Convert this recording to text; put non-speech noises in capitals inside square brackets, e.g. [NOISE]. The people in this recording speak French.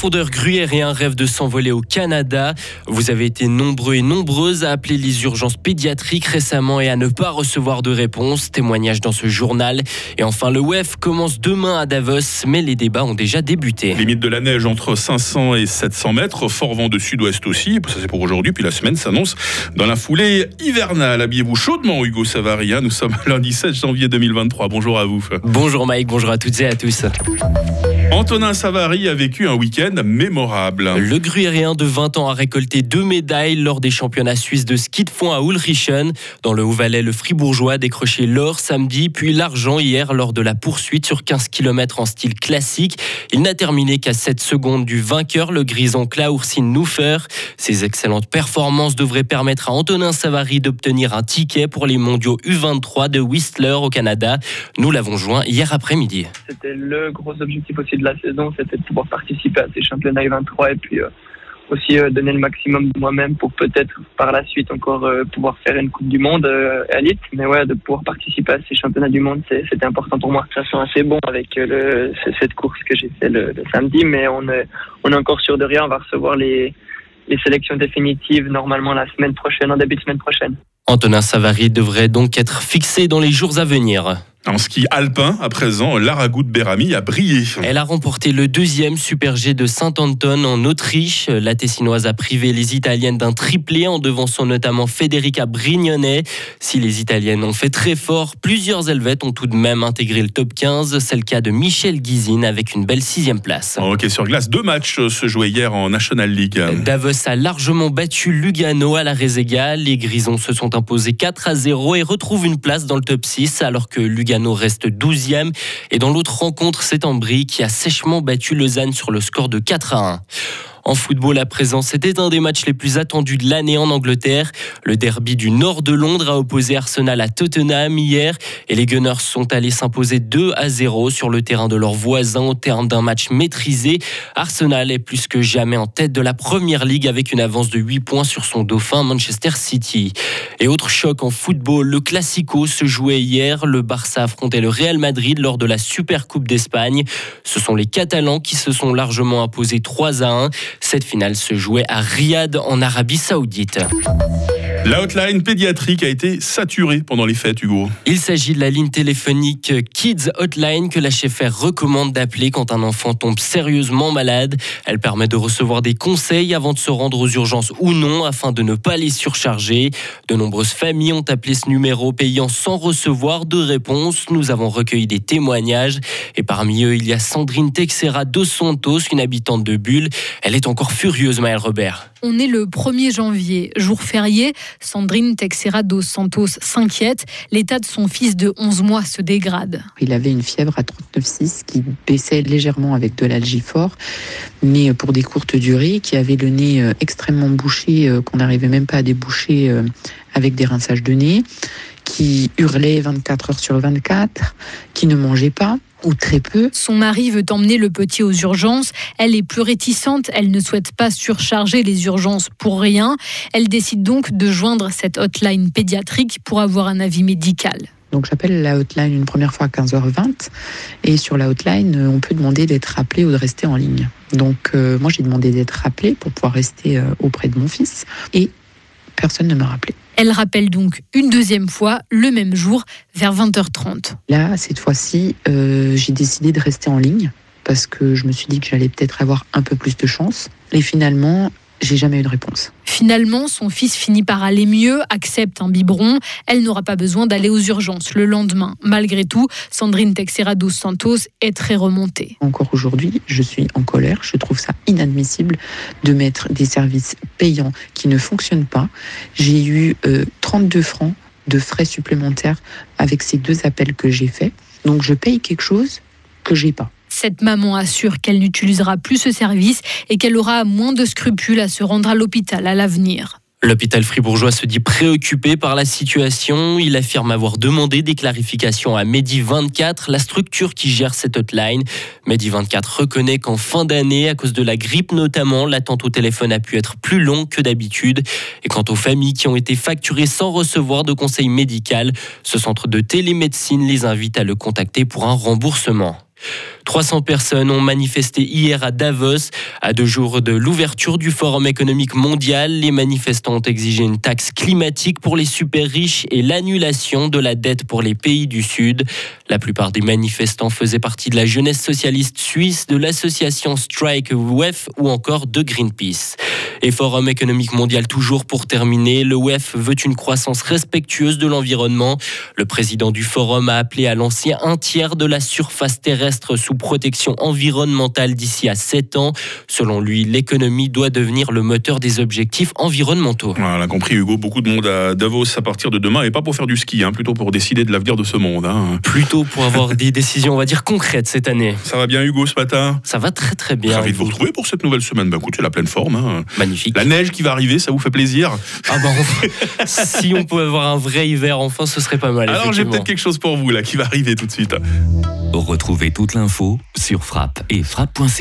fondeur gruyérien rêve de s'envoler au Canada. Vous avez été nombreux et nombreuses à appeler les urgences pédiatriques récemment et à ne pas recevoir de réponse. Témoignage dans ce journal. Et enfin, le WEF commence demain à Davos, mais les débats ont déjà débuté. Limite de la neige entre 500 et 700 mètres, fort vent de sud-ouest aussi. Ça c'est pour aujourd'hui, puis la semaine s'annonce dans la foulée hivernale. Habillez-vous chaudement, Hugo Savaria. Nous sommes [LAUGHS] lundi 16 janvier 2023. Bonjour à vous. Bonjour Mike, bonjour à toutes et à tous. Antonin Savary a vécu un week-end mémorable. Le gruyérien de 20 ans a récolté deux médailles lors des championnats suisses de ski de fond à Ulrichen. Dans le Haut-Valais, le fribourgeois a décroché l'or samedi, puis l'argent hier lors de la poursuite sur 15 km en style classique. Il n'a terminé qu'à 7 secondes du vainqueur, le grison Klaursin Noufer. Ses excellentes performances devraient permettre à Antonin Savary d'obtenir un ticket pour les mondiaux U23 de Whistler au Canada. Nous l'avons joint hier après-midi. C'était le gros objectif aussi de la saison, c'était de pouvoir participer à ces championnats U23 et puis euh, aussi euh, donner le maximum de moi-même pour peut-être par la suite encore euh, pouvoir faire une Coupe du Monde élite. Mais ouais, de pouvoir participer à ces championnats du monde, c'était important pour moi. Ça sent assez bon avec cette course que j'ai fait le, samedi, mais on est, on est encore sûr de rien. On va recevoir les, les sélections définitives normalement la semaine prochaine, en début de semaine prochaine. Antonin Savary devrait donc être fixé dans les jours à venir. En ski alpin, à présent, Lara de Berami a brillé. Elle a remporté le deuxième Super G de Saint-Anton en Autriche. La Tessinoise a privé les Italiennes d'un triplé en devançant notamment Federica Brignone. Si les Italiennes ont fait très fort, plusieurs Helvètes ont tout de même intégré le top 15. C'est le cas de Michel Guizine avec une belle sixième place. Ok, sur glace, deux matchs se jouaient hier en National League. Davos a largement battu Lugano à la Réséga. Les Grisons se sont imposés 4 à 0 et retrouvent une place dans le top 6 alors que Lugano Lugano reste 12e. Et dans l'autre rencontre, c'est Ambry qui a sèchement battu Lausanne sur le score de 4 à 1. En football à présent, c'était un des matchs les plus attendus de l'année en Angleterre. Le derby du nord de Londres a opposé Arsenal à Tottenham hier et les Gunners sont allés s'imposer 2 à 0 sur le terrain de leurs voisins au terme d'un match maîtrisé. Arsenal est plus que jamais en tête de la première ligue avec une avance de 8 points sur son dauphin Manchester City. Et autre choc en football, le Classico se jouait hier. Le Barça affrontait le Real Madrid lors de la Super Coupe d'Espagne. Ce sont les Catalans qui se sont largement imposés 3 à 1. Cette finale se jouait à Riyad en Arabie Saoudite. La hotline pédiatrique a été saturée pendant les fêtes, Hugo. Il s'agit de la ligne téléphonique Kids Hotline que la chefère recommande d'appeler quand un enfant tombe sérieusement malade. Elle permet de recevoir des conseils avant de se rendre aux urgences ou non afin de ne pas les surcharger. De nombreuses familles ont appelé ce numéro payant sans recevoir de réponse. Nous avons recueilli des témoignages et parmi eux, il y a Sandrine Texera dos Santos, une habitante de Bulle. Elle est encore furieuse, Maëlle Robert. On est le 1er janvier, jour férié. Sandrine Texera dos Santos s'inquiète. L'état de son fils de 11 mois se dégrade. Il avait une fièvre à 39,6 qui baissait légèrement avec de l'algifort, mais pour des courtes durées, qui avait le nez euh, extrêmement bouché, euh, qu'on n'arrivait même pas à déboucher euh, avec des rinçages de nez, qui hurlait 24 heures sur 24, qui ne mangeait pas ou très peu. Son mari veut emmener le petit aux urgences. Elle est plus réticente. Elle ne souhaite pas surcharger les urgences pour rien. Elle décide donc de joindre cette hotline pédiatrique pour avoir un avis médical. Donc j'appelle la hotline une première fois à 15h20 et sur la hotline, on peut demander d'être appelé ou de rester en ligne. Donc euh, moi j'ai demandé d'être rappelé pour pouvoir rester euh, auprès de mon fils et personne ne m'a rappelé. Elle rappelle donc une deuxième fois le même jour vers 20h30. Là, cette fois-ci, euh, j'ai décidé de rester en ligne parce que je me suis dit que j'allais peut-être avoir un peu plus de chance. Et finalement, j'ai jamais eu de réponse. Finalement, son fils finit par aller mieux, accepte un biberon. Elle n'aura pas besoin d'aller aux urgences le lendemain. Malgré tout, Sandrine Texera dos Santos est très remontée. Encore aujourd'hui, je suis en colère. Je trouve ça inadmissible de mettre des services payants qui ne fonctionnent pas. J'ai eu 32 euh, francs de frais supplémentaires avec ces deux appels que j'ai faits. Donc je paye quelque chose que j'ai pas. Cette maman assure qu'elle n'utilisera plus ce service et qu'elle aura moins de scrupules à se rendre à l'hôpital à l'avenir. L'hôpital fribourgeois se dit préoccupé par la situation. Il affirme avoir demandé des clarifications à Medi24, la structure qui gère cette hotline. Medi24 reconnaît qu'en fin d'année, à cause de la grippe notamment, l'attente au téléphone a pu être plus longue que d'habitude. Et quant aux familles qui ont été facturées sans recevoir de conseil médical, ce centre de télémédecine les invite à le contacter pour un remboursement. 300 personnes ont manifesté hier à Davos. À deux jours de l'ouverture du Forum économique mondial, les manifestants ont exigé une taxe climatique pour les super riches et l'annulation de la dette pour les pays du Sud. La plupart des manifestants faisaient partie de la jeunesse socialiste suisse, de l'association Strike WEF ou encore de Greenpeace. Et Forum économique mondial toujours pour terminer, le WEF veut une croissance respectueuse de l'environnement. Le président du forum a appelé à lancer un tiers de la surface terrestre sous protection environnementale d'ici à 7 ans. Selon lui, l'économie doit devenir le moteur des objectifs environnementaux. Voilà, compris Hugo, beaucoup de monde à Davos à partir de demain et pas pour faire du ski, hein, plutôt pour décider de l'avenir de ce monde. Hein. Plutôt pour avoir des décisions, on va dire, concrètes cette année. Ça va bien Hugo ce matin? Ça va très très bien. Ravi de vous retrouver pour cette nouvelle semaine. Bah écoute, c'est la pleine forme. Hein. Magnifique. La neige qui va arriver, ça vous fait plaisir Ah bah, on- [LAUGHS] si on pouvait avoir un vrai hiver enfin, ce serait pas mal. Alors j'ai peut-être quelque chose pour vous là qui va arriver tout de suite. Retrouvez toute l'info sur frappe et frappe.ch.